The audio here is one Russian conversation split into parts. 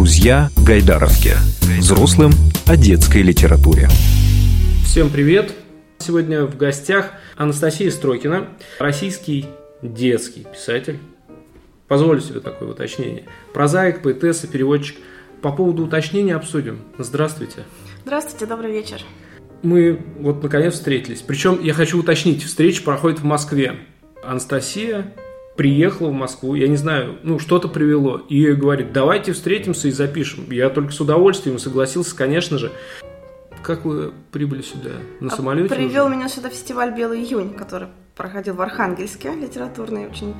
Друзья Гайдаровки. Взрослым о детской литературе. Всем привет! Сегодня в гостях Анастасия Строкина, российский детский писатель. Позволю себе такое уточнение. Прозаик, поэтесса, переводчик. По поводу уточнения обсудим. Здравствуйте. Здравствуйте, добрый вечер. Мы вот наконец встретились. Причем я хочу уточнить, встреча проходит в Москве. Анастасия приехала в Москву, я не знаю, ну, что-то привело, и говорит, давайте встретимся и запишем. Я только с удовольствием согласился, конечно же. Как вы прибыли сюда? На а самолете? Привел уже? меня сюда фестиваль «Белый июнь», который проходил в Архангельске, литературный, очень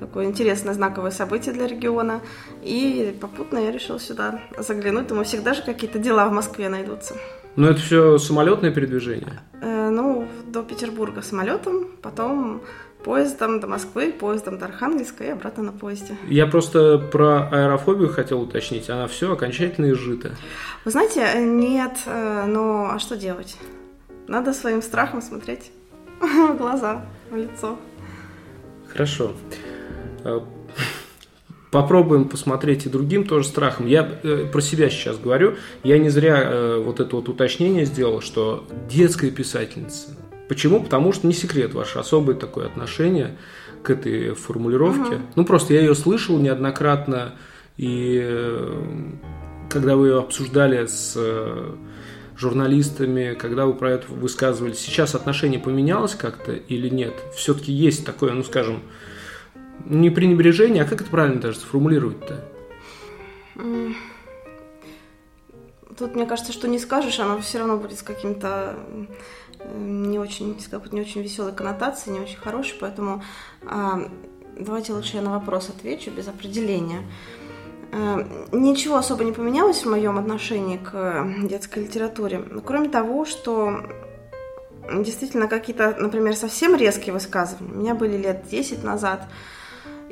такое интересное знаковое событие для региона. И попутно я решил сюда заглянуть. Думаю, всегда же какие-то дела в Москве найдутся. Ну, это все самолетное передвижение? Э, ну, до Петербурга самолетом, потом поездом до Москвы, поездом до Архангельска и обратно на поезде. Я просто про аэрофобию хотел уточнить. Она все окончательно изжита. Вы знаете, нет, э, но а что делать? Надо своим страхом смотреть в глаза, в лицо. Хорошо. Э, попробуем посмотреть и другим тоже страхом. Я э, про себя сейчас говорю. Я не зря вот это вот уточнение сделал, что детская писательница Почему? Потому что не секрет ваше особое такое отношение к этой формулировке. Угу. Ну, просто я ее слышал неоднократно, и э, когда вы ее обсуждали с э, журналистами, когда вы про это высказывали, сейчас отношение поменялось как-то или нет? Все-таки есть такое, ну, скажем, не пренебрежение, а как это правильно даже сформулировать-то? Тут, мне кажется, что не скажешь, оно все равно будет с каким-то не очень, с не очень веселой коннотацией, не очень хорошей, поэтому а, давайте лучше я на вопрос отвечу без определения. А, ничего особо не поменялось в моем отношении к детской литературе, кроме того, что действительно какие-то, например, совсем резкие высказывания у меня были лет 10 назад,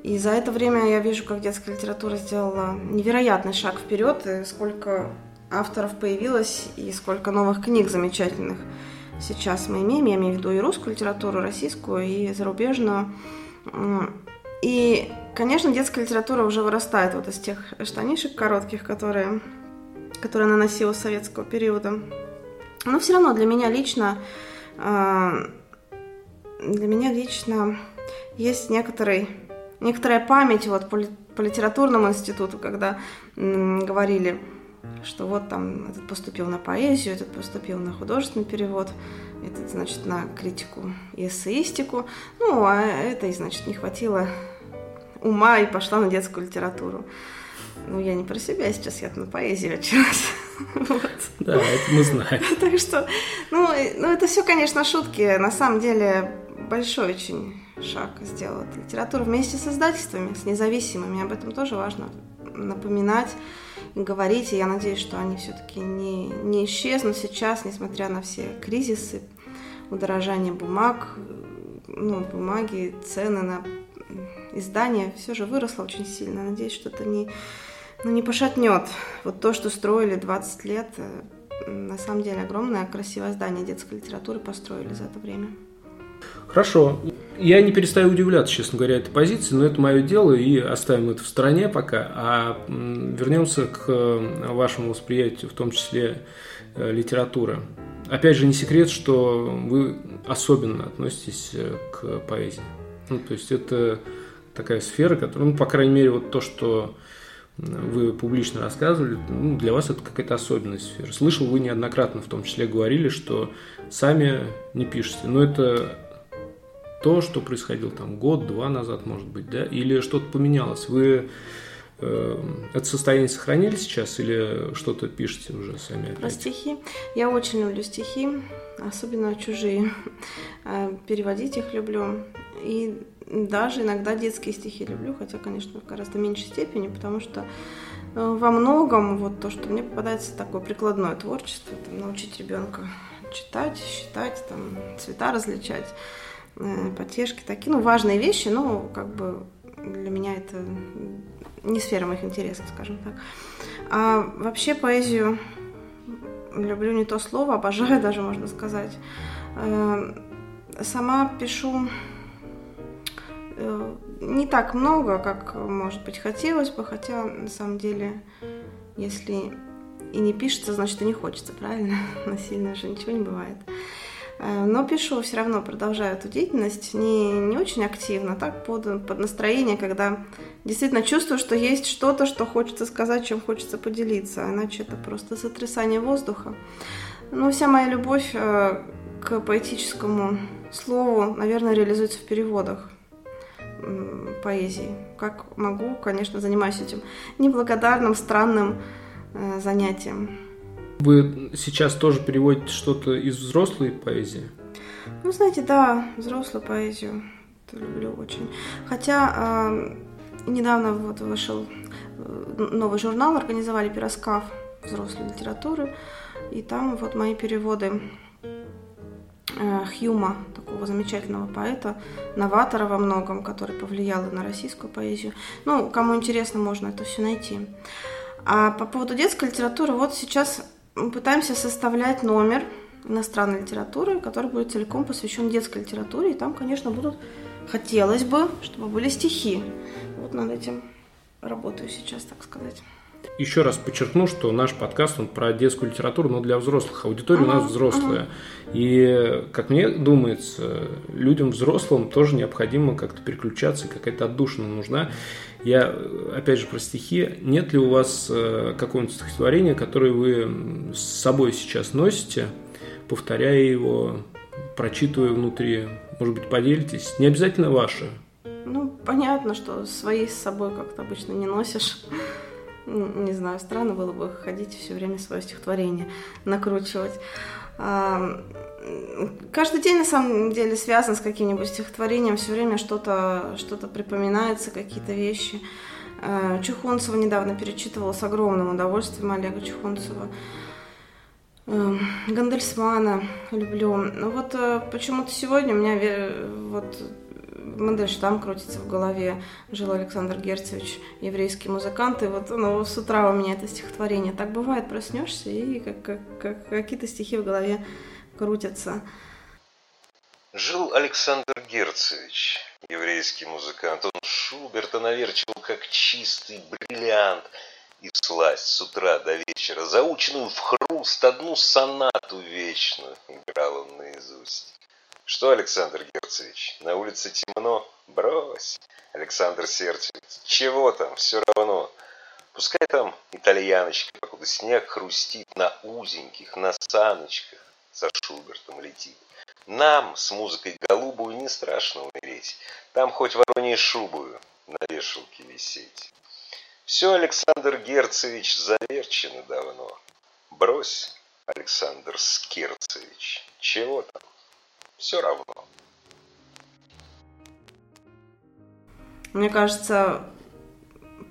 и за это время я вижу, как детская литература сделала невероятный шаг вперед, и сколько авторов появилось, и сколько новых книг замечательных сейчас мы имеем. Я имею в виду и русскую литературу, российскую, и зарубежную. И, конечно, детская литература уже вырастает вот из тех штанишек коротких, которые, которые она носила с советского периода. Но все равно для меня лично, а, для меня лично есть некоторый, некоторая память вот по, по литературному институту, когда говорили, что вот там этот поступил на поэзию, этот поступил на художественный перевод, этот, значит, на критику и эссеистику, ну, а этой, значит, не хватило ума и пошла на детскую литературу. Ну, я не про себя сейчас, я на поэзии училась. вот. Да, это мы знаем. так что, ну, ну, это все, конечно, шутки. На самом деле, большой очень шаг сделала литература вместе с издательствами, с независимыми. Об этом тоже важно напоминать говорить, и я надеюсь, что они все-таки не, не исчезнут сейчас, несмотря на все кризисы, удорожание бумаг, ну, бумаги, цены на издание все же выросло очень сильно. Надеюсь, что это не, ну, не пошатнет. Вот то, что строили 20 лет, э, на самом деле огромное красивое здание детской литературы построили за это время. Хорошо. Я не перестаю удивляться, честно говоря, этой позиции, но это мое дело, и оставим это в стороне пока. А вернемся к э, вашему восприятию, в том числе э, литературы. Опять же, не секрет, что вы особенно относитесь э, к поэзии. Ну, то есть это такая сфера, которая, ну, по крайней мере, вот то, что вы публично рассказывали, ну, для вас это какая-то особенная сфера. Слышал, вы неоднократно в том числе говорили, что сами не пишете. Но это то, что происходило там год-два назад, может быть, да, или что-то поменялось? Вы э, это состояние сохранили сейчас или что-то пишете уже сами опять? Про стихи. Я очень люблю стихи, особенно чужие. Э, переводить их люблю. И даже иногда детские стихи люблю, хотя, конечно, в гораздо меньшей степени, потому что э, во многом вот то, что мне попадается такое прикладное творчество, там, научить ребенка читать, считать, там, цвета различать, потешки такие, ну, важные вещи, но как бы для меня это не сфера моих интересов, скажем так. А вообще поэзию люблю не то слово, обожаю даже, можно сказать. Э, сама пишу э, не так много, как, может быть, хотелось бы, хотя на самом деле Если и не пишется, значит и не хочется, правильно? Насильно же ничего не бывает. Э, но пишу все равно, продолжаю эту деятельность, не, не очень активно, так под, под настроение, когда действительно чувствую, что есть что-то, что хочется сказать, чем хочется поделиться, иначе это просто сотрясание воздуха. Но вся моя любовь э, к поэтическому слову, наверное, реализуется в переводах поэзии. Как могу, конечно, занимаюсь этим неблагодарным, странным э, занятием. Вы сейчас тоже переводите что-то из взрослой поэзии? Ну, знаете, да, взрослую поэзию это люблю очень. Хотя э, недавно вот вышел э, новый журнал, организовали пироскав взрослой литературы, и там вот мои переводы э, Хьюма, такого замечательного поэта, новатора во многом, который повлиял на российскую поэзию. Ну, кому интересно, можно это все найти. А по поводу детской литературы, вот сейчас мы пытаемся составлять номер иностранной литературы, который будет целиком посвящен детской литературе. И там, конечно, будут, хотелось бы, чтобы были стихи. Вот над этим работаю сейчас, так сказать. Еще раз подчеркну, что наш подкаст он про детскую литературу, но для взрослых. Аудитория ага, у нас взрослая. Ага. И, как мне думается, людям взрослым тоже необходимо как-то переключаться, какая-то отдушина нужна. Я, опять же, про стихи. Нет ли у вас э, какого-нибудь стихотворения, которое вы с собой сейчас носите, повторяя его, прочитывая внутри? Может быть, поделитесь? Не обязательно ваше. Ну, понятно, что свои с собой как-то обычно не носишь. Не знаю, странно было бы ходить все время свое стихотворение накручивать. Каждый день на самом деле связан с каким-нибудь стихотворением, все время что-то что припоминается, какие-то вещи. А, Чухонцева недавно перечитывала с огромным удовольствием Олега Чухонцева. Гандельсмана люблю. Ну вот э, почему-то сегодня у меня вот Мандельштам крутится в голове. Жил Александр Герцевич, еврейский музыкант, и вот ну, с утра у меня это стихотворение. Так бывает, проснешься, и как, как, как какие-то стихи в голове крутятся. Жил Александр Герцевич, еврейский музыкант. Он Шуберта наверчил как чистый бриллиант. И сласть с утра до вечера, заученную в хруст одну сонату вечную, играл он наизусть. Что, Александр Герцевич, на улице темно? Брось. Александр сердится. Чего там, все равно. Пускай там итальяночка, покуда снег хрустит на узеньких, на саночках за Шубертом летит. Нам с музыкой голубую не страшно умереть. Там хоть вороней шубую на вешалке висеть. Все, Александр Герцевич, заверчено давно. Брось, Александр Скерцевич, чего там? все равно. Мне кажется,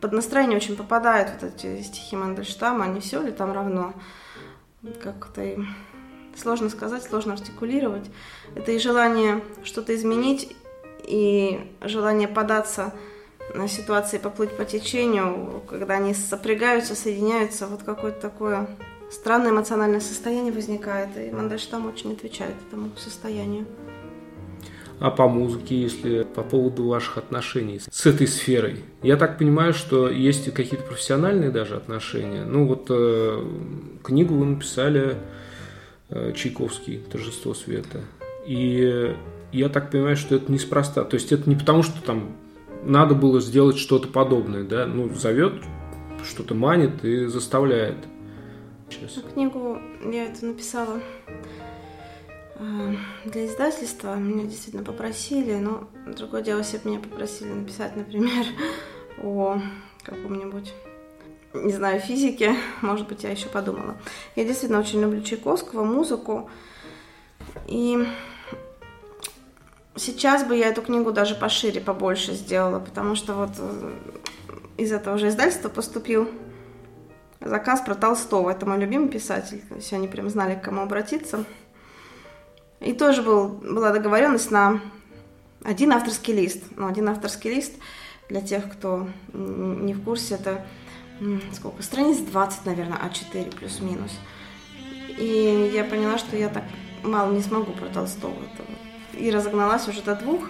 под настроение очень попадают вот эти стихи Мандельштама, не все ли там равно? Как-то сложно сказать, сложно артикулировать. Это и желание что-то изменить, и желание податься на ситуации, поплыть по течению, когда они сопрягаются, соединяются, вот какое-то такое странное эмоциональное состояние возникает, и Мандельштам очень отвечает этому состоянию. А по музыке, если по поводу ваших отношений с этой сферой? Я так понимаю, что есть какие-то профессиональные даже отношения. Ну вот э, книгу вы написали Чайковский «Торжество света». И я так понимаю, что это неспроста. То есть это не потому, что там надо было сделать что-то подобное, да? Ну, зовет, что-то манит и заставляет. Сейчас. Книгу я это написала э, для издательства. Меня действительно попросили, но другое дело, если бы меня попросили написать, например, о каком-нибудь не знаю, физике, может быть, я еще подумала. Я действительно очень люблю Чайковского, музыку. И сейчас бы я эту книгу даже пошире, побольше сделала, потому что вот э, из этого же издательства поступил заказ про Толстого. Это мой любимый писатель. То есть они прям знали, к кому обратиться. И тоже был, была договоренность на один авторский лист. Ну, один авторский лист для тех, кто не в курсе, это сколько? Страниц 20, наверное, А4 плюс-минус. И я поняла, что я так мало не смогу про Толстого. И разогналась уже до двух.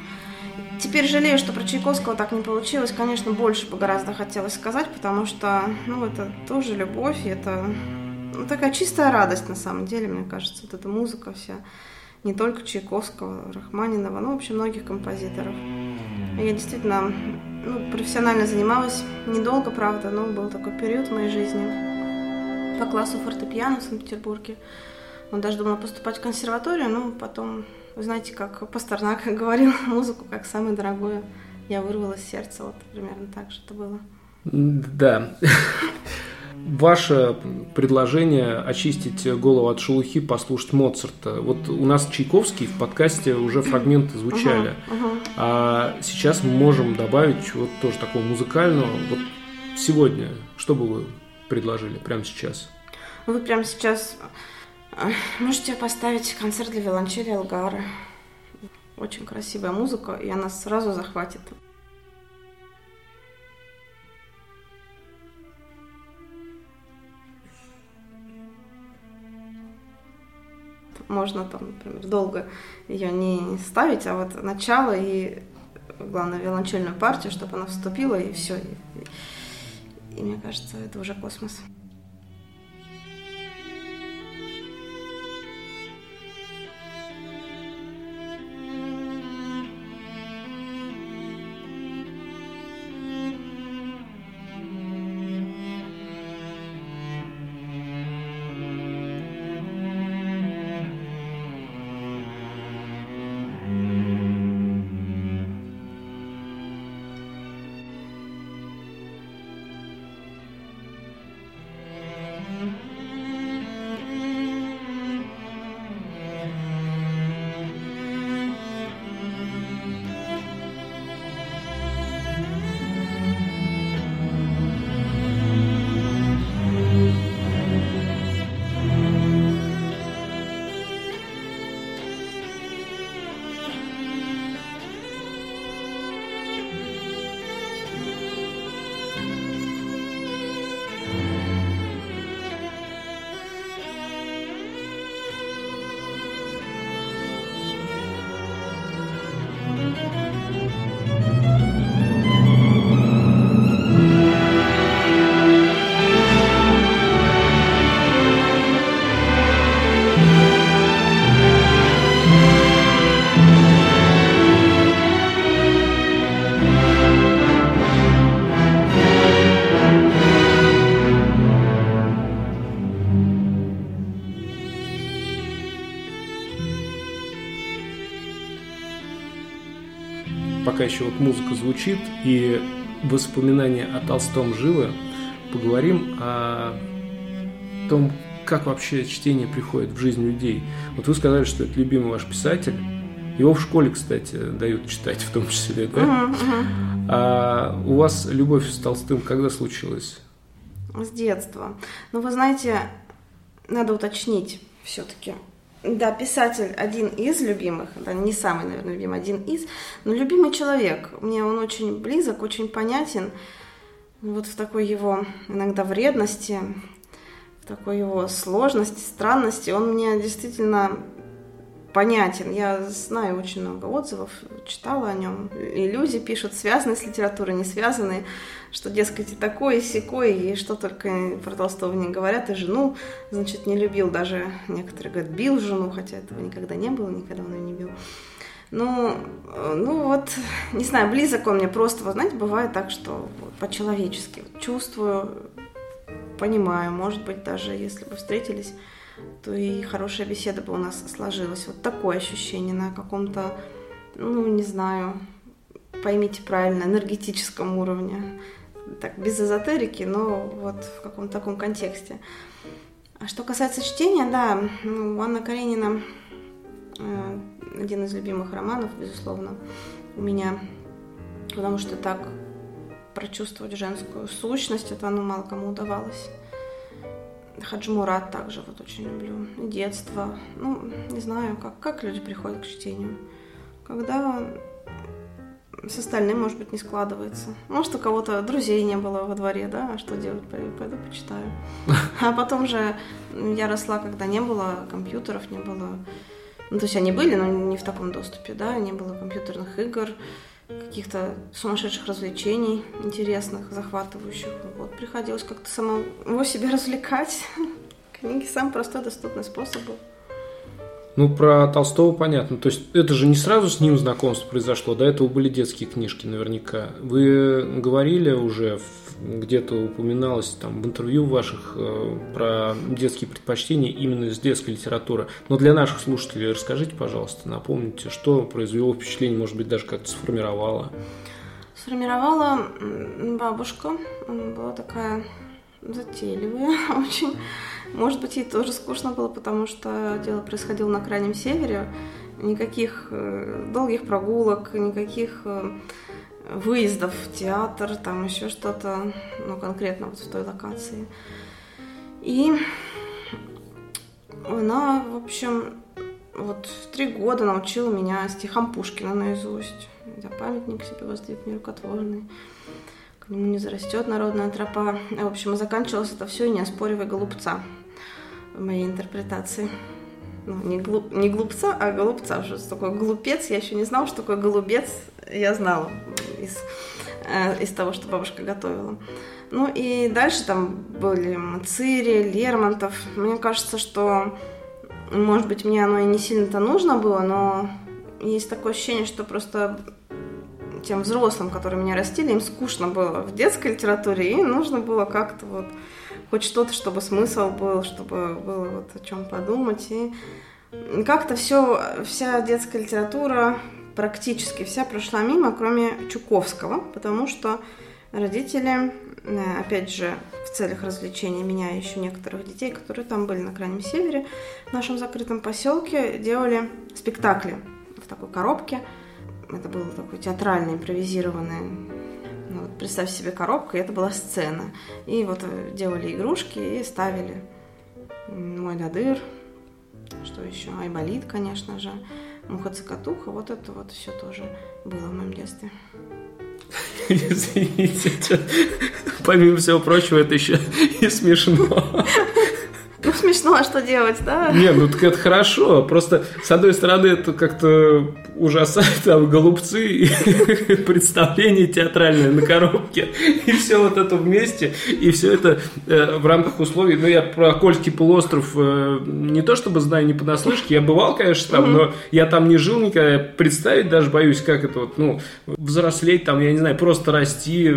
Теперь жалею, что про Чайковского так не получилось. Конечно, больше бы гораздо хотелось сказать, потому что, ну, это тоже любовь, и это ну, такая чистая радость, на самом деле, мне кажется. Вот эта музыка вся, не только Чайковского, Рахманинова, ну, вообще многих композиторов. Я действительно ну, профессионально занималась недолго, правда, но был такой период в моей жизни по классу фортепиано в Санкт-Петербурге. Он даже думала поступать в консерваторию, но потом вы знаете, как Пастернак говорил, музыку как самое дорогое. Я вырвала сердце, вот примерно так же это было. Да. Ваше предложение очистить голову от шелухи, послушать Моцарта. Вот у нас Чайковский в подкасте уже фрагменты звучали. Uh-huh, uh-huh. А сейчас мы можем добавить вот тоже такого музыкального. Вот сегодня, что бы вы предложили прямо сейчас? Вы прямо сейчас Можете поставить концерт для виолончели Элгара. Очень красивая музыка, и она сразу захватит. Можно там, например, долго ее не ставить, а вот начало и, главное, виолончельную партию, чтобы она вступила, и все. И, и мне кажется, это уже космос. Пока еще вот музыка звучит и воспоминания о Толстом живы, поговорим о том, как вообще чтение приходит в жизнь людей. Вот вы сказали, что это любимый ваш писатель. Его в школе, кстати, дают читать в том числе, да? Uh-huh, uh-huh. А у вас любовь с Толстым когда случилась? С детства. Ну, вы знаете, надо уточнить все-таки. Да, писатель один из любимых, да, не самый, наверное, любимый, один из, но любимый человек. Мне он очень близок, очень понятен. Вот в такой его иногда вредности, в такой его сложности, странности, он мне действительно понятен. Я знаю очень много отзывов, читала о нем. И люди пишут, связанные с литературой, не связанные что, дескать, и такое, и секое, и что только про Толстого не говорят, и жену, значит, не любил, даже некоторые говорят, бил жену, хотя этого никогда не было, никогда он ее не бил. Ну, ну вот, не знаю, близок он мне просто, вы знаете, бывает так, что вот, по-человечески чувствую, понимаю, может быть, даже если бы встретились, то и хорошая беседа бы у нас сложилась. Вот такое ощущение на каком-то, ну, не знаю, поймите правильно, энергетическом уровне так, без эзотерики, но вот в каком-то таком контексте. А что касается чтения, да, ну, Анна Каренина э, один из любимых романов, безусловно, у меня, потому что так прочувствовать женскую сущность, это ну, мало кому удавалось. Хаджимурат также вот очень люблю. детство. Ну, не знаю, как, как люди приходят к чтению. Когда с остальным, может быть, не складывается. Может, у кого-то друзей не было во дворе, да, а что делать, пойду, пойду почитаю. А потом же я росла, когда не было компьютеров, не было Ну, то есть они были, но не в таком доступе, да, не было компьютерных игр, каких-то сумасшедших развлечений интересных, захватывающих. Вот приходилось как-то самого себя развлекать. Книги самый простой доступный способ был. Ну, про Толстого понятно. То есть это же не сразу с ним знакомство произошло, до этого были детские книжки наверняка. Вы говорили уже, где-то упоминалось там в интервью ваших э, про детские предпочтения именно из детской литературы. Но для наших слушателей расскажите, пожалуйста, напомните, что произвело впечатление, может быть, даже как-то сформировало. Сформировала бабушка, была такая затейливая очень. Может быть, ей тоже скучно было, потому что дело происходило на Крайнем Севере. Никаких э, долгих прогулок, никаких э, выездов в театр, там еще что-то, ну, конкретно вот в той локации. И она, в общем, вот в три года научила меня стихам Пушкина наизусть. Я памятник себе воздвиг к нему не зарастет народная тропа. В общем, заканчивалось это все, не оспоривая голубца в моей интерпретации. Ну, не, глуп, не глупца, а голубца. Что такое глупец? Я еще не знала, что такое голубец. Я знала из, э, из того, что бабушка готовила. Ну и дальше там были Мацири, Лермонтов. Мне кажется, что, может быть, мне оно и не сильно-то нужно было, но есть такое ощущение, что просто тем взрослым, которые меня растили, им скучно было в детской литературе, и нужно было как-то вот хоть что-то, чтобы смысл был, чтобы было вот о чем подумать. И как-то все, вся детская литература, практически вся прошла мимо, кроме Чуковского, потому что родители, э, опять же, в целях развлечения меня и еще некоторых детей, которые там были на Крайнем Севере, в нашем закрытом поселке, делали спектакли в такой коробке – это было такое театральное, импровизированное. Ну, вот представь себе коробка, и это была сцена. И вот э, делали игрушки и ставили мой дадыр, что еще, айболит, конечно же, муха-цокотуха, вот это вот все тоже было в моем детстве. Извините, помимо всего прочего, это еще и смешно. Ну, смешно, а что делать, да? Не, ну так это хорошо. Просто, с одной стороны, это как-то ужасает там голубцы и представление театральное на коробке. И все вот это вместе. И все это э, в рамках условий. Ну, я про Кольский полуостров э, не то чтобы знаю не понаслышке. Я бывал, конечно, там, но я там не жил никогда. Я представить даже боюсь, как это вот, ну, взрослеть там, я не знаю, просто расти,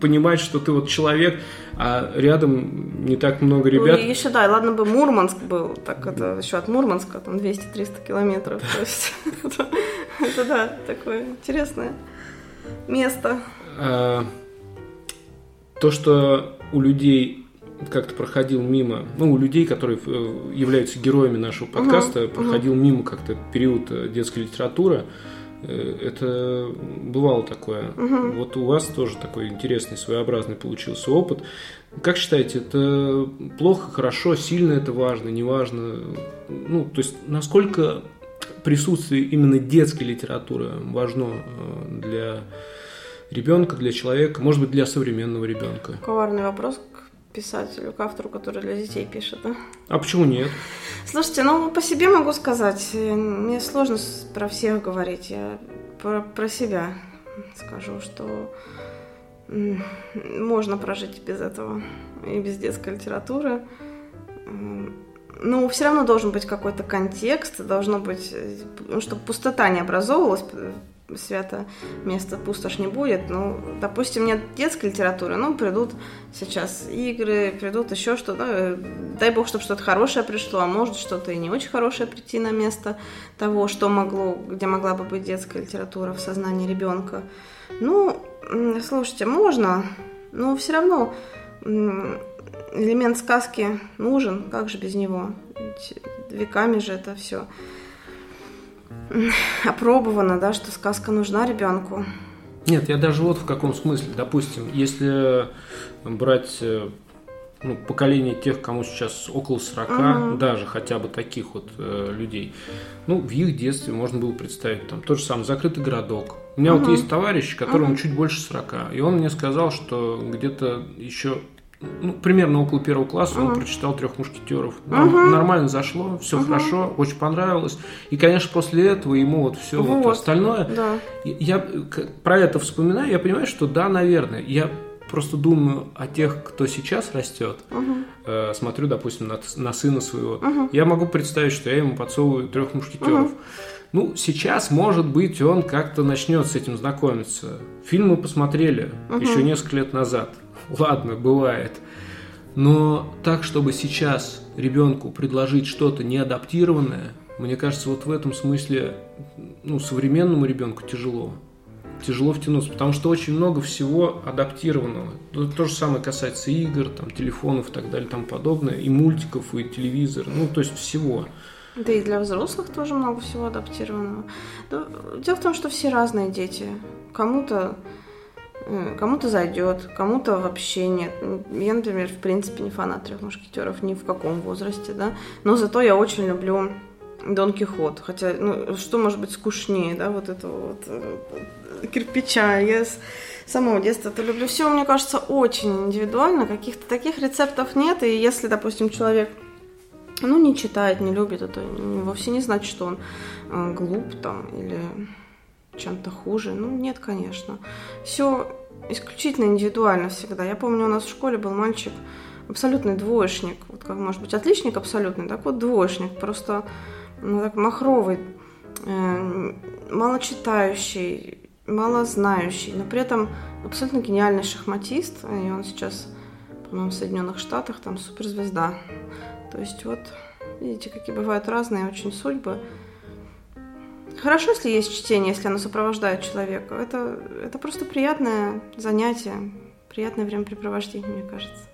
понимать, что ты вот человек, а рядом не так много ребят. Ну, еще, да, ладно бы Мурманск был, так это еще от Мурманска, там 200-300 километров, то есть это, да, такое интересное место. А, то, что у людей как-то проходил мимо, ну, у людей, которые э, являются героями нашего подкаста, проходил мимо как-то период э, детской литературы, Э, это бывало такое. Угу. Вот у вас тоже такой интересный, своеобразный получился опыт. Как считаете, это плохо, хорошо, сильно это важно, не важно? Ну, то есть, насколько присутствие именно детской литературы важно э, для ребенка, для человека, может быть, для современного ребенка? Коварный вопрос писателю, к автору, который для детей пишет, да? А почему нет? Слушайте, ну по себе могу сказать, мне сложно про всех говорить, я про, про себя скажу, что можно прожить без этого и без детской литературы. Но все равно должен быть какой-то контекст, должно быть, ну, чтобы пустота не образовывалась свято место пустошь не будет. Ну, допустим, нет детской литературы, ну, придут сейчас игры, придут еще что-то. Дай бог, чтобы что-то хорошее пришло, а может что-то и не очень хорошее прийти на место того, что могло, где могла бы быть детская литература в сознании ребенка. Ну, слушайте, можно, но все равно элемент сказки нужен, как же без него? Ведь веками же это все опробовано, да, что сказка нужна ребенку. Нет, я даже вот в каком смысле. Допустим, если брать э, ну, поколение тех, кому сейчас около 40, угу. даже хотя бы таких вот э, людей, ну, в их детстве можно было представить там тот же самый закрытый городок. У меня угу. вот есть товарищ, которому угу. чуть больше 40, и он мне сказал, что где-то еще ну, примерно около первого класса он Мгм. прочитал трех мушкетеров. Нам. Нормально зашло, все Мгм. хорошо, очень понравилось. И, конечно, после этого ему вот все Вот. остальное. Да. Я к- про это вспоминаю, я понимаю, что да, наверное. Я просто думаю о тех, кто сейчас растет. Мгм. Э, смотрю, допустим, на, на сына своего. Мгм. Я могу представить, что я ему подсовываю трех мушкетеров. Ну, сейчас, может быть, он как-то начнет с этим знакомиться. Фильм мы посмотрели Мгм. еще несколько лет назад. Ладно, бывает. Но так, чтобы сейчас ребенку предложить что-то неадаптированное, мне кажется, вот в этом смысле ну, современному ребенку тяжело. Тяжело втянуться, потому что очень много всего адаптированного. То, же самое касается игр, там, телефонов и так далее, тому подобное, и мультиков, и телевизора, ну, то есть всего. Да и для взрослых тоже много всего адаптированного. Да, Дело в том, что все разные дети. Кому-то э, кому-то зайдет, кому-то вообще нет. Я, например, в принципе не фанат трех мушкетеров ни в каком возрасте, да. Но зато я очень люблю Дон Кихот. Хотя, ну, что может быть скучнее, да, вот этого вот э, кирпича. Я с самого детства это люблю. Все, мне кажется, очень индивидуально. Каких-то таких рецептов нет. И если, допустим, человек ну, не читает, не любит, это вовсе не значит, что он э, глуп там или чем-то хуже. Ну, нет, конечно. Все исключительно индивидуально всегда. Я помню, у нас в школе был мальчик, абсолютный двоечник. Вот как может быть отличник абсолютный, так вот двоечник. Просто ну, так махровый, э, мало читающий, мало знающий, но при этом абсолютно гениальный шахматист. И он сейчас, по-моему, в Соединенных Штатах, там суперзвезда. То есть вот, видите, какие бывают разные очень судьбы. Хорошо, если есть чтение, если оно сопровождает человека. Это, это просто приятное занятие, приятное времяпрепровождение, мне кажется.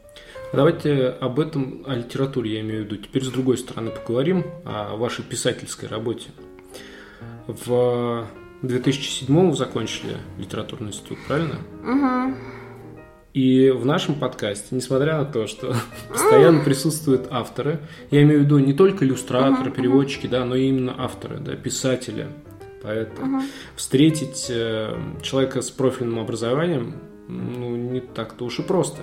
Давайте об этом, о литературе я имею в виду. Теперь с другой стороны поговорим о вашей писательской работе. В 2007 вы закончили литературный институт, правильно? Угу. И в нашем подкасте, несмотря на то, что постоянно присутствуют авторы, я имею в виду не только иллюстраторы, переводчики, да, но и именно авторы, да, писатели, поэты, встретить э, человека с профильным образованием, ну, не так-то уж и просто.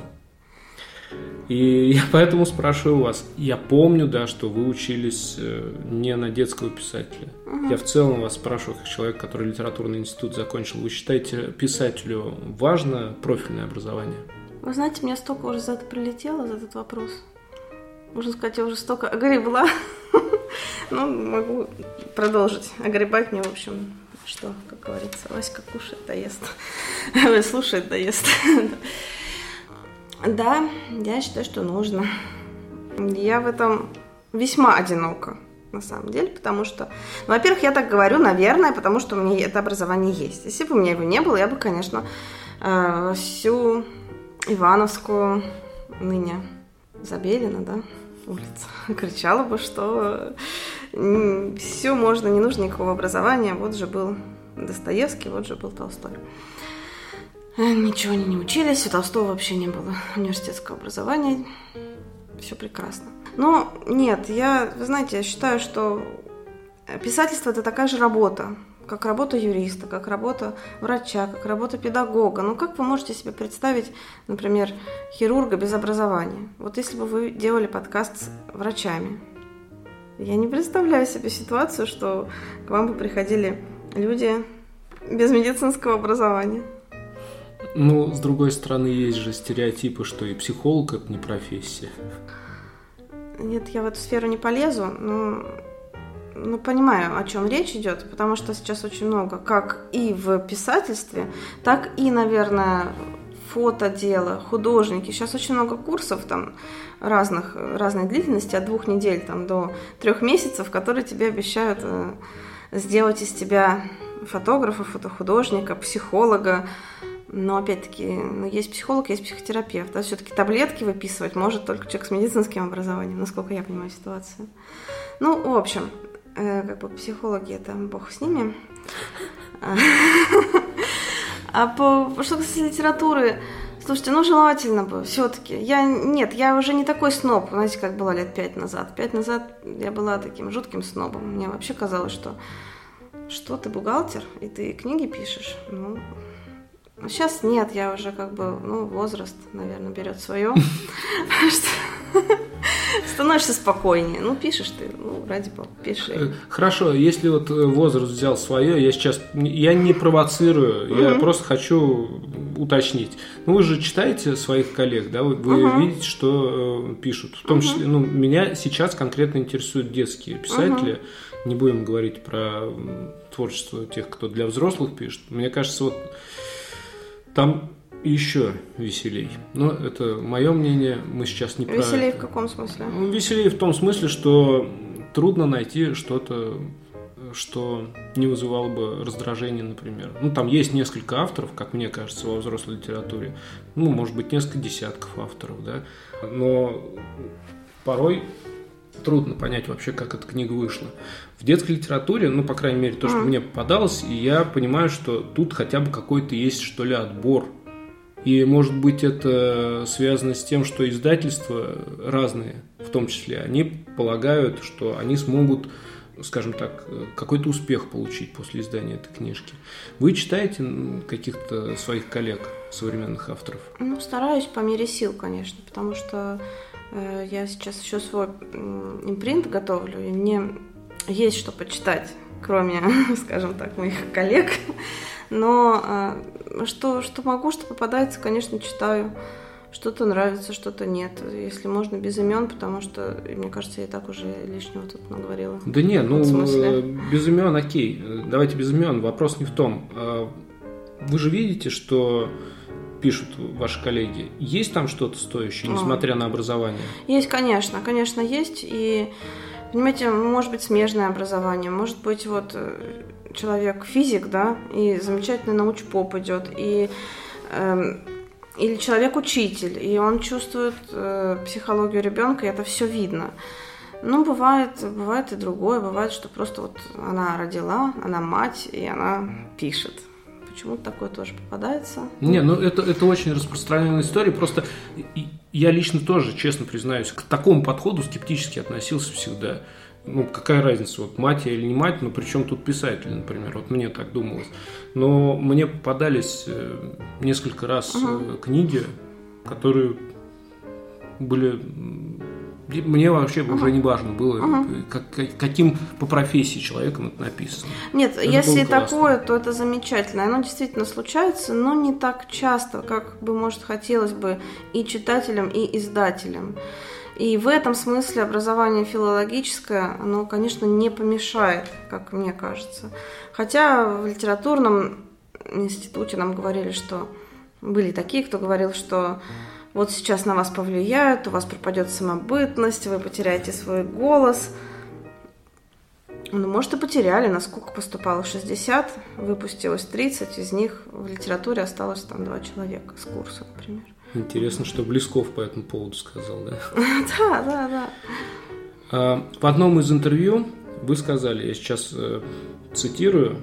И я поэтому спрашиваю вас. Я помню, да, что вы учились э, не на детского писателя. Я в целом вас спрашиваю, как человек, который литературный институт закончил. Вы считаете писателю важно профильное образование? Вы знаете, мне столько уже за это прилетело, за этот вопрос. Можно сказать, я уже столько огребла. Ну, могу продолжить. Огребать мне, в общем, что, как говорится, Васька кушает, да ест. Ой, слушает, да ест. Да, я считаю, что нужно. Я в этом весьма одинока, на самом деле, потому что, ну, во-первых, я так говорю, наверное, потому что у меня это образование есть. Если бы у меня его не было, я бы, конечно, э, всю Ивановскую, ныне Забелина, да, улица, кричала бы, что все можно, не нужно никакого образования. Вот же был Достоевский, вот же был Толстой. Ничего они не учились, у Толстого вообще не было университетского образования. Все прекрасно. Но нет, я, вы знаете, я считаю, что писательство это такая же работа, как работа юриста, как работа врача, как работа педагога. Ну как вы можете себе представить, например, хирурга без образования? Вот если бы вы делали подкаст с врачами, я не представляю себе ситуацию, что к вам бы приходили люди без медицинского образования. Ну, с другой стороны, есть же стереотипы, что и психолог это не профессия. Нет, я в эту сферу не полезу, но ну, понимаю, о чем речь идет, потому что сейчас очень много, как и в писательстве, так и, наверное, фотодело, художники. Сейчас очень много курсов там разных, разной длительности, от двух недель там, до трех месяцев, которые тебе обещают э, сделать из тебя фотографа, фотохудожника, психолога. Но опять-таки, ну, есть психолог, есть психотерапевт. А все-таки таблетки выписывать может только человек с медицинским образованием, насколько я понимаю ситуацию. Ну, в общем, э, как бы психологи это бог с ними. А по что касается литературы, слушайте, ну желательно бы все-таки. Я нет, я уже не такой сноб, знаете, как была лет пять назад. Пять назад я была таким жутким снобом. Мне вообще казалось, что что ты бухгалтер и ты книги пишешь, ну Сейчас нет, я уже как бы, ну, возраст, наверное, берет свое. Становишься спокойнее. Ну, пишешь ты, ну, ради бога, пиши. Э, хорошо, если вот э, возраст взял свое, я сейчас, я не провоцирую, я просто хочу уточнить. Ну, вы же читаете своих коллег, да, вы, вы видите, что э, пишут. В том числе, ну, меня сейчас конкретно интересуют детские писатели. Не будем говорить про творчество тех, кто для взрослых пишет. Мне кажется, вот там еще веселей. Но это мое мнение, мы сейчас не веселей про... Веселей в каком смысле? Ну, веселей в том смысле, что трудно найти что-то, что не вызывало бы раздражение, например. Ну, там есть несколько авторов, как мне кажется, во взрослой литературе. Ну, может быть, несколько десятков авторов, да. Но порой трудно понять вообще, как эта книга вышла. В детской литературе, ну, по крайней мере, то, что мне попадалось, и я понимаю, что тут хотя бы какой-то есть, что ли, отбор. И, может быть, это связано с тем, что издательства разные, в том числе, они полагают, что они смогут, скажем так, какой-то успех получить после издания этой книжки. Вы читаете каких-то своих коллег, современных авторов? Ну, стараюсь по мере сил, конечно, потому что я сейчас еще свой импринт готовлю, и мне есть что почитать, кроме, скажем так, моих коллег. Но э, что, что могу, что попадается, конечно, читаю. Что-то нравится, что-то нет. Если можно, без имен, потому что, мне кажется, я и так уже лишнего тут наговорила. Да нет, ну, э, без имен окей. Давайте без имен. Вопрос не в том. Вы же видите, что пишут ваши коллеги, есть там что-то стоящее, несмотря а. на образование? Есть, конечно, конечно, есть. И, понимаете, может быть смежное образование, может быть вот э, человек физик, да, и замечательный научпоп идет, и э, или человек учитель, и он чувствует э, психологию ребенка, и это все видно. Ну, бывает, бывает и другое, бывает, что просто вот она родила, она мать, и она пишет почему-то такое тоже попадается. Не, ну это, это очень распространенная история. Просто я лично тоже, честно признаюсь, к такому подходу скептически относился всегда. Ну, какая разница, вот мать я или не мать, ну, причем тут писатель, например, вот мне так думалось. Но мне попадались э, несколько раз угу. книги, которые были мне вообще uh-huh. уже не важно было, uh-huh. как, каким по профессии человеком это написано. Нет, это если такое, то это замечательно. Оно действительно случается, но не так часто, как бы, может, хотелось бы и читателям, и издателям. И в этом смысле образование филологическое, оно, конечно, не помешает, как мне кажется. Хотя в литературном институте нам говорили, что были такие, кто говорил, что вот сейчас на вас повлияют, у вас пропадет самобытность, вы потеряете свой голос. Ну, может, и потеряли, насколько поступало 60, выпустилось 30, из них в литературе осталось там два человека с курса, например. Интересно, что Близков по этому поводу сказал, да? Да, да, да. А, в одном из интервью вы сказали, я сейчас э, цитирую,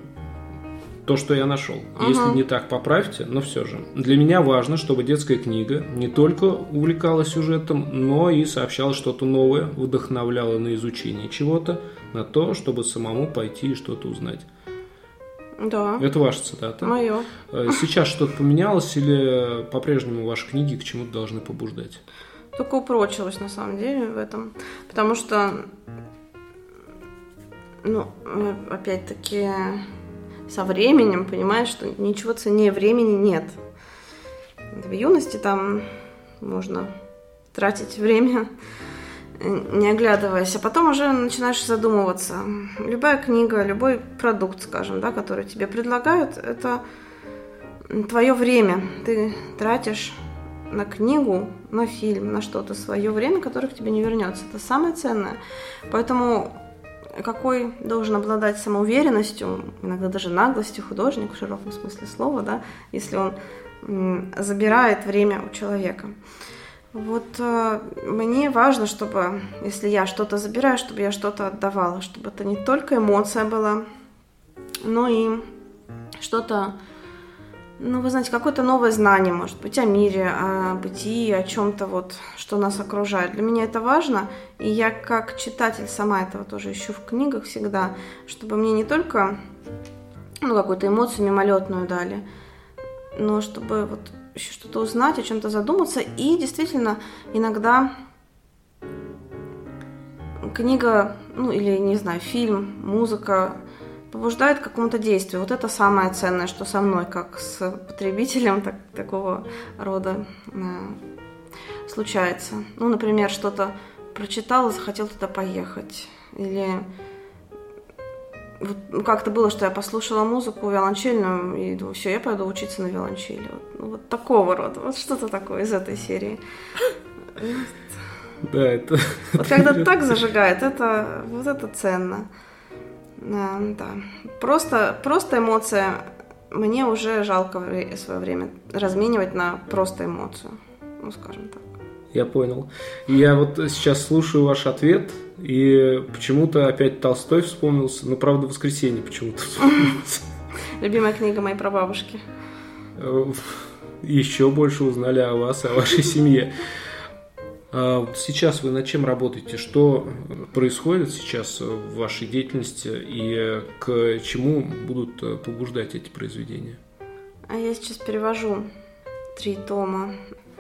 то, что я нашел. Угу. Если не так, поправьте, но все же. Для меня важно, чтобы детская книга не только увлекала сюжетом, но и сообщала что-то новое, вдохновляла на изучение чего-то, на то, чтобы самому пойти и что-то узнать. Да. Это ваша цитата. Мое. Э, сейчас что-то поменялось или по-прежнему ваши книги к чему-то должны побуждать? Только упрочилось на самом деле в этом. Потому что, ну, э, опять-таки, со временем понимаешь, что ничего ценнее времени нет. В юности там можно тратить время, не оглядываясь, а потом уже начинаешь задумываться. Любая книга, любой продукт, скажем, да, который тебе предлагают, это твое время. Ты тратишь на книгу, на фильм, на что-то свое время, которое к тебе не вернется. Это самое ценное. Поэтому какой должен обладать самоуверенностью, иногда даже наглостью художник в широком смысле слова, да, если он забирает время у человека. Вот э, мне важно, чтобы, если я что-то забираю, чтобы я что-то отдавала, чтобы это не только эмоция была, но и что-то ну, вы знаете, какое-то новое знание, может быть, о мире, о бытии, о чем-то вот, что нас окружает. Для меня это важно, и я как читатель сама этого тоже ищу в книгах всегда, чтобы мне не только ну, какую-то эмоцию мимолетную дали, но чтобы вот еще что-то узнать, о чем-то задуматься. И действительно, иногда книга, ну или, не знаю, фильм, музыка побуждает к какому-то действию. Вот это самое ценное, что со мной, как с потребителем так, такого рода э, случается. Ну, например, что-то прочитал и захотел туда поехать. Или вот, ну, как-то было, что я послушала музыку виолончельную, и думаю, все, я пойду учиться на виолончели. Вот, ну, вот такого рода, вот что-то такое из этой серии. Да, это... Вот когда так зажигает, это, вот это ценно. Да, да. Просто, просто эмоция. Мне уже жалко свое время разменивать на просто эмоцию. Ну, скажем так. Я понял. Я вот сейчас слушаю ваш ответ, и почему-то опять Толстой вспомнился. Ну, правда, воскресенье почему-то вспомнился. Любимая книга моей прабабушки. Еще больше узнали о вас, о вашей семье. А сейчас вы над чем работаете? Что происходит сейчас в вашей деятельности и к чему будут побуждать эти произведения? А я сейчас перевожу три тома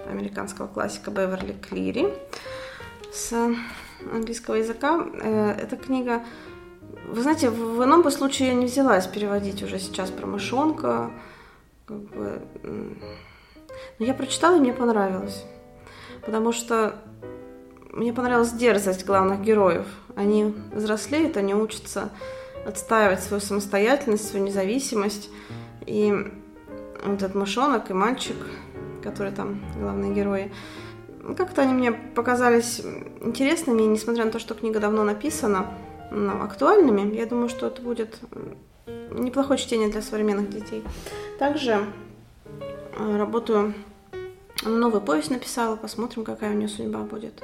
американского классика Беверли Клири с английского языка. Э, эта книга, вы знаете, в ином бы случае я не взялась переводить уже сейчас про мышонка. Как бы... Но я прочитала, и мне понравилось. Потому что мне понравилась дерзость главных героев. Они взрослеют, они учатся отстаивать свою самостоятельность, свою независимость. И вот этот мышонок и мальчик, которые там главные герои, как-то они мне показались интересными, несмотря на то, что книга давно написана, но актуальными. Я думаю, что это будет неплохое чтение для современных детей. Также э, работаю, новую повесть написала, посмотрим, какая у нее судьба будет.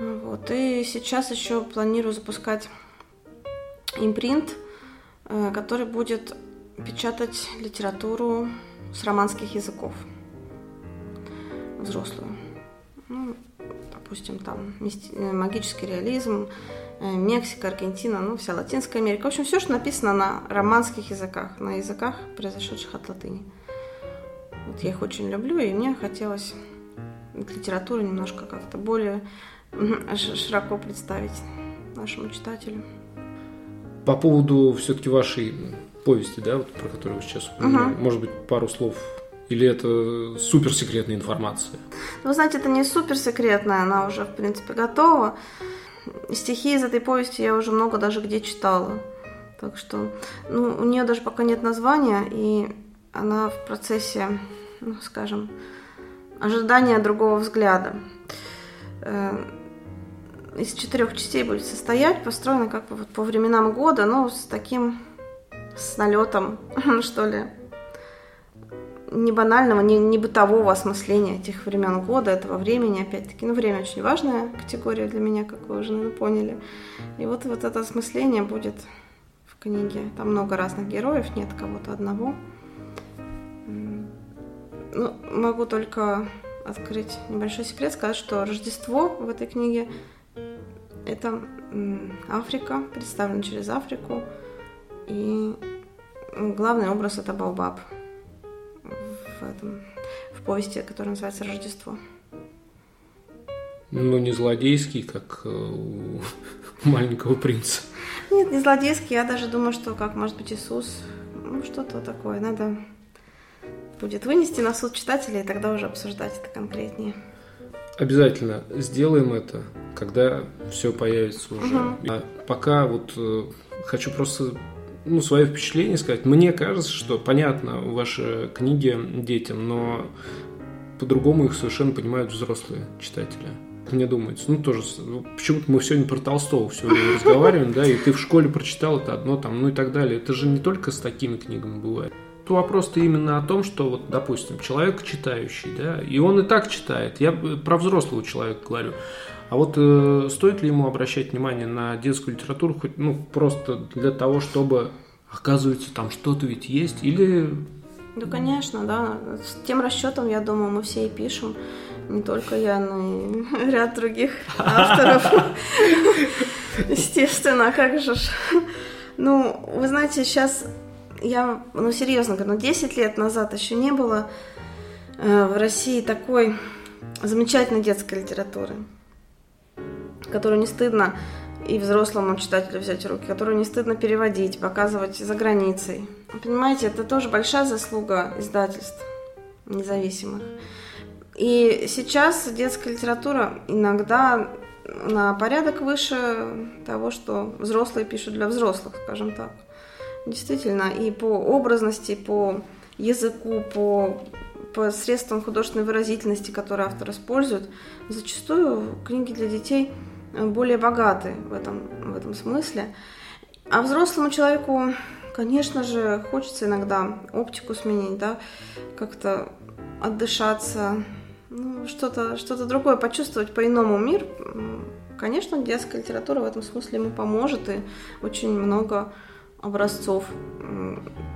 Вот. И сейчас еще планирую запускать импринт, э, который будет печатать литературу с романских языков взрослую. Ну, допустим, там э, магический реализм, э, Мексика, Аргентина, ну, вся Латинская Америка. В общем, все, что написано на романских языках, на языках, произошедших от латыни. Вот я их очень люблю, и мне хотелось литературу немножко как-то более широко представить нашему читателю. По поводу все-таки вашей повести, да, вот, про которую вы сейчас упомянули, угу. может быть, пару слов или это суперсекретная информация? Ну, знаете, это не суперсекретная, она уже, в принципе, готова. Стихи из этой повести я уже много даже где читала. Так что, ну, у нее даже пока нет названия, и она в процессе, ну, скажем, ожидания другого взгляда. Из четырех частей будет состоять, построена как бы вот по временам года, но с таким, с налетом, что ли, не банального, не, не бытового осмысления этих времен года, этого времени, опять-таки. Ну, время очень важная категория для меня, как вы уже наверное, поняли. И вот, вот это осмысление будет в книге. Там много разных героев, нет кого-то одного. Ну, могу только открыть небольшой секрет, сказать, что Рождество в этой книге – это Африка, представлена через Африку. И главный образ – это Баобаб – в, этом, в повести, которая называется «Рождество». Ну, не злодейский, как э, у маленького принца. Нет, не злодейский. Я даже думаю, что как может быть Иисус. Ну, что-то такое. Надо будет вынести на суд читателей, и тогда уже обсуждать это конкретнее. Обязательно сделаем это, когда все появится уже. Угу. А пока вот э, хочу просто ну, свое впечатление сказать. Мне кажется, что понятно ваши книги детям, но по-другому их совершенно понимают взрослые читатели. Мне думается, ну тоже, почему-то мы сегодня про Толстого все время разговариваем, да, и ты в школе прочитал это одно там, ну и так далее. Это же не только с такими книгами бывает. То вопрос-то именно о том, что вот, допустим, человек читающий, да, и он и так читает. Я про взрослого человека говорю. А вот э, стоит ли ему обращать внимание на детскую литературу, хоть, ну, просто для того, чтобы, оказывается, там что-то ведь есть, или... Да, конечно, да. С тем расчетом, я думаю, мы все и пишем. Не только я, но и ряд других авторов. Естественно, как же. Ну, вы знаете, сейчас я, ну серьезно говорю, ну 10 лет назад еще не было э, в России такой замечательной детской литературы, которую не стыдно и взрослому читателю взять в руки, которую не стыдно переводить, показывать за границей. Понимаете, это тоже большая заслуга издательств независимых. И сейчас детская литература иногда на порядок выше того, что взрослые пишут для взрослых, скажем так. Действительно, и по образности, по языку, по, по средствам художественной выразительности, которые автор использует, зачастую книги для детей более богаты в этом, в этом смысле. А взрослому человеку, конечно же, хочется иногда оптику сменить, да, как-то отдышаться, ну, что-то что другое почувствовать по-иному мир. Конечно, детская литература в этом смысле ему поможет, и очень много образцов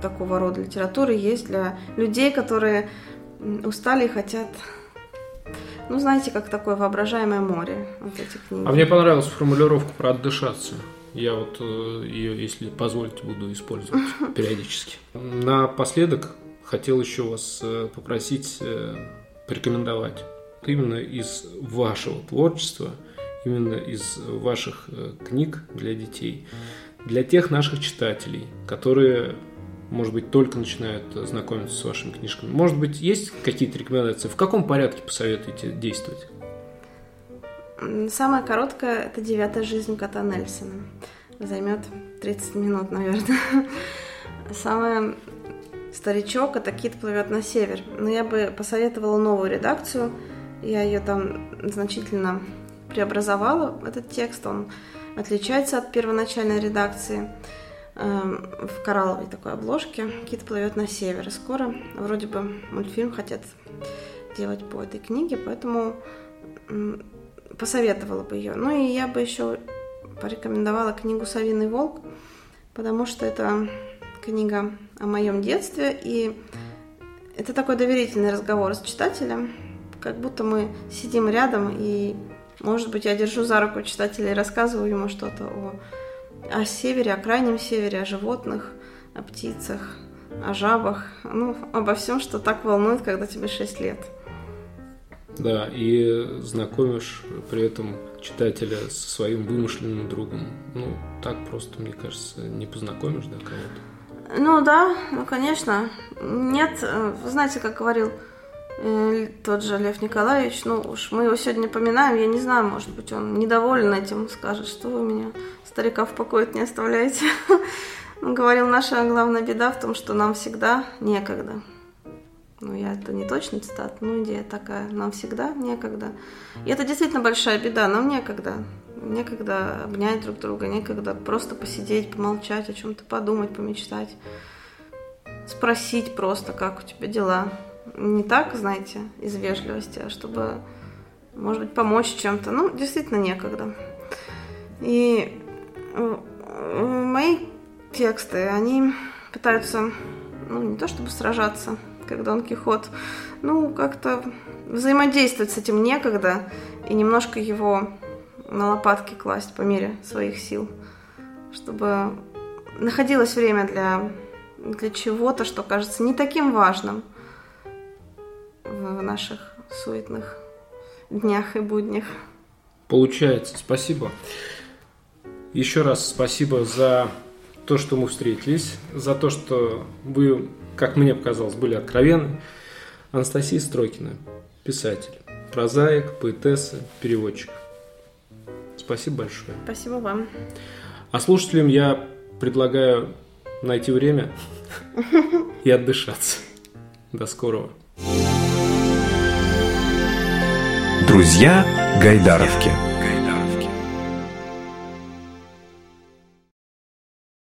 такого рода литературы есть для людей, которые устали и хотят ну, знаете, как такое воображаемое море вот этих книг. А мне понравилась формулировка про отдышаться. Я вот э, ее, если позволите, буду использовать периодически. Напоследок хотел еще вас э, попросить э, порекомендовать именно из вашего творчества, именно из ваших книг для детей, для тех наших читателей, которые может быть, только начинают знакомиться с вашими книжками. Может быть, есть какие-то рекомендации? В каком порядке посоветуете действовать? Самая короткая – это «Девятая жизнь кота Нельсона». Займет 30 минут, наверное. Самая старичок – это «Кит плывет на север». Но я бы посоветовала новую редакцию. Я ее там значительно преобразовала, этот текст. Он отличается от первоначальной редакции. Эм, в коралловой такой обложке. Кит плывет на север. скоро вроде бы мультфильм хотят делать по этой книге, поэтому посоветовала бы ее. Ну и я бы еще порекомендовала книгу «Совиный волк», потому что это книга о моем детстве, и это такой доверительный разговор с читателем, как будто мы сидим рядом, и, может быть, я держу за руку читателя и рассказываю ему что-то о о севере, о крайнем севере, о животных, о птицах, о жабах, ну, обо всем, что так волнует, когда тебе 6 лет. Да, и знакомишь при этом читателя со своим вымышленным другом. Ну, так просто, мне кажется, не познакомишь, да, кого-то. Ну да, ну конечно. Нет, э, знаете, как говорил тот же Лев Николаевич, ну уж мы его сегодня поминаем, я не знаю, может быть, он недоволен этим, скажет, что вы меня старика в покое не оставляйте. Он говорил, наша главная беда в том, что нам всегда некогда. Ну, я это не точно цитат, но идея такая. Нам всегда некогда. И это действительно большая беда. Нам некогда. Некогда обнять друг друга, некогда просто посидеть, помолчать, о чем-то подумать, помечтать. Спросить просто, как у тебя дела. Не так, знаете, из вежливости, а чтобы, может быть, помочь чем-то. Ну, действительно некогда. И мои тексты, они пытаются, ну, не то чтобы сражаться, как Дон Кихот, ну, как-то взаимодействовать с этим некогда и немножко его на лопатки класть по мере своих сил, чтобы находилось время для, для чего-то, что кажется не таким важным в наших суетных днях и буднях. Получается, спасибо. Еще раз спасибо за то, что мы встретились, за то, что вы, как мне показалось, были откровенны. Анастасия Строкина, писатель, прозаик, поэтесса, переводчик. Спасибо большое. Спасибо вам. А слушателям я предлагаю найти время и отдышаться. До скорого. Друзья Гайдаровки.